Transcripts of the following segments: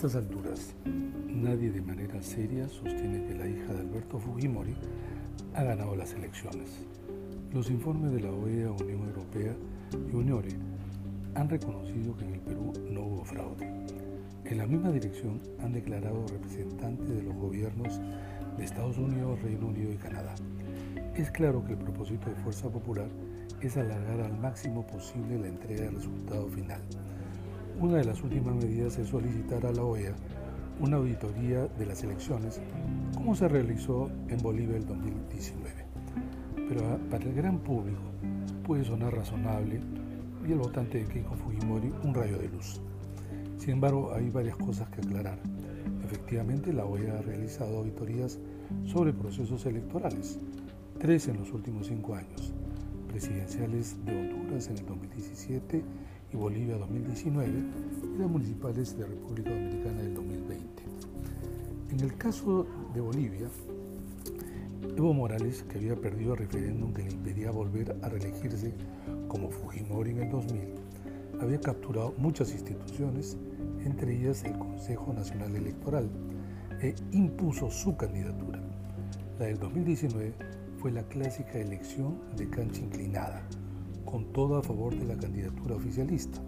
estas alturas, nadie de manera seria sostiene que la hija de Alberto Fujimori ha ganado las elecciones. Los informes de la OEA, Unión Europea y UNIORE han reconocido que en el Perú no hubo fraude. En la misma dirección han declarado representantes de los gobiernos de Estados Unidos, Reino Unido y Canadá. Es claro que el propósito de Fuerza Popular es alargar al máximo posible la entrega del resultado final. Una de las últimas medidas es solicitar a la OEA una auditoría de las elecciones, como se realizó en Bolivia el 2019. Pero para el gran público puede sonar razonable y el votante de Keiko Fujimori un rayo de luz. Sin embargo, hay varias cosas que aclarar. Efectivamente, la OEA ha realizado auditorías sobre procesos electorales, tres en los últimos cinco años, presidenciales de Honduras en el 2017 y Bolivia 2019 y las municipales de República Dominicana del 2020. En el caso de Bolivia, Evo Morales, que había perdido el referéndum que le impedía volver a reelegirse como Fujimori en el 2000, había capturado muchas instituciones, entre ellas el Consejo Nacional Electoral, e impuso su candidatura. La del 2019 fue la clásica elección de cancha inclinada, con todo a favor de la candidatura oficialista.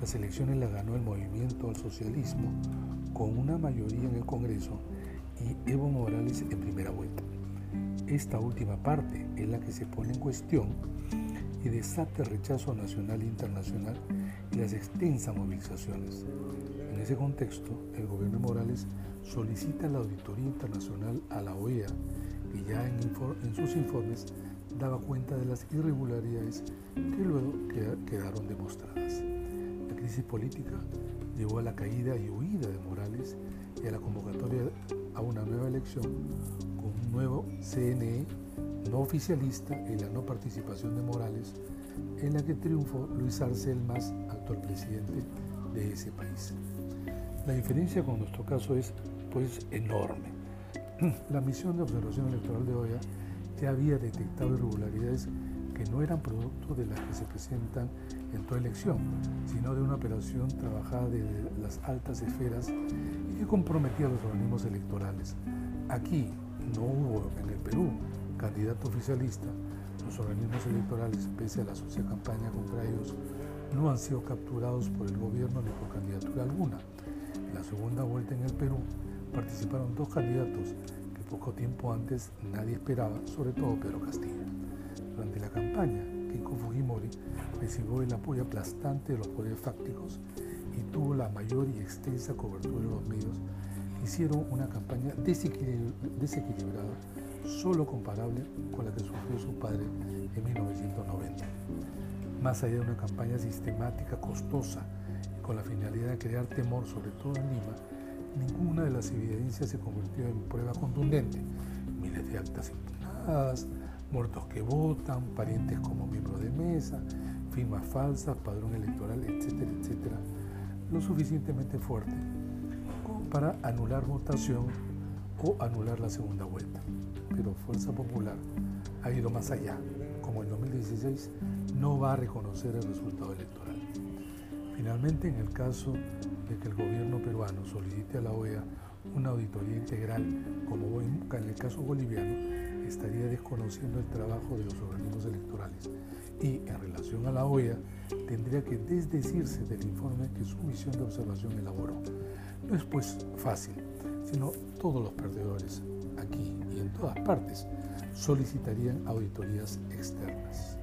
Las elecciones las ganó el movimiento al socialismo con una mayoría en el Congreso y Evo Morales en primera vuelta. Esta última parte es la que se pone en cuestión y desata el rechazo nacional e internacional y las extensas movilizaciones. En ese contexto, el gobierno Morales solicita la auditoría internacional a la OEA, que ya en sus informes daba cuenta de las irregularidades que luego quedaron demostradas. La crisis política llevó a la caída y huida de Morales y a la convocatoria a una nueva elección con un nuevo CNE no oficialista y la no participación de Morales, en la que triunfó Luis Arce, el más actual presidente de ese país. La diferencia con nuestro caso es pues enorme. La misión de observación electoral de OEA ya había detectado irregularidades que no eran producto de las que se presentan en toda elección, sino de una operación trabajada desde las altas esferas y que comprometía a los organismos electorales. Aquí no hubo en el Perú candidato oficialista, los organismos electorales, pese a la sucia campaña contra ellos, no han sido capturados por el gobierno ni por candidatura alguna. En la segunda vuelta en el Perú participaron dos candidatos poco tiempo antes nadie esperaba, sobre todo Pedro Castillo. Durante la campaña, Keiko Fujimori recibió el apoyo aplastante de los poderes fácticos y tuvo la mayor y extensa cobertura de los medios. Hicieron una campaña desequilibrada, solo comparable con la que sufrió su padre en 1990. Más allá de una campaña sistemática, costosa, con la finalidad de crear temor, sobre todo en Lima, de las evidencias se convirtió en prueba contundente. Miles de actas impugnadas, muertos que votan, parientes como miembros de mesa, firmas falsas, padrón electoral, etcétera, etcétera, lo suficientemente fuerte como para anular votación o anular la segunda vuelta. Pero Fuerza Popular ha ido más allá. Como en 2016 no va a reconocer el resultado electoral. Finalmente, en el caso de que el gobierno peruano solicite a la OEA una auditoría integral, como en el caso boliviano, estaría desconociendo el trabajo de los organismos electorales y en relación a la OEA tendría que desdecirse del informe que su misión de observación elaboró. No es pues fácil, sino todos los perdedores, aquí y en todas partes, solicitarían auditorías externas.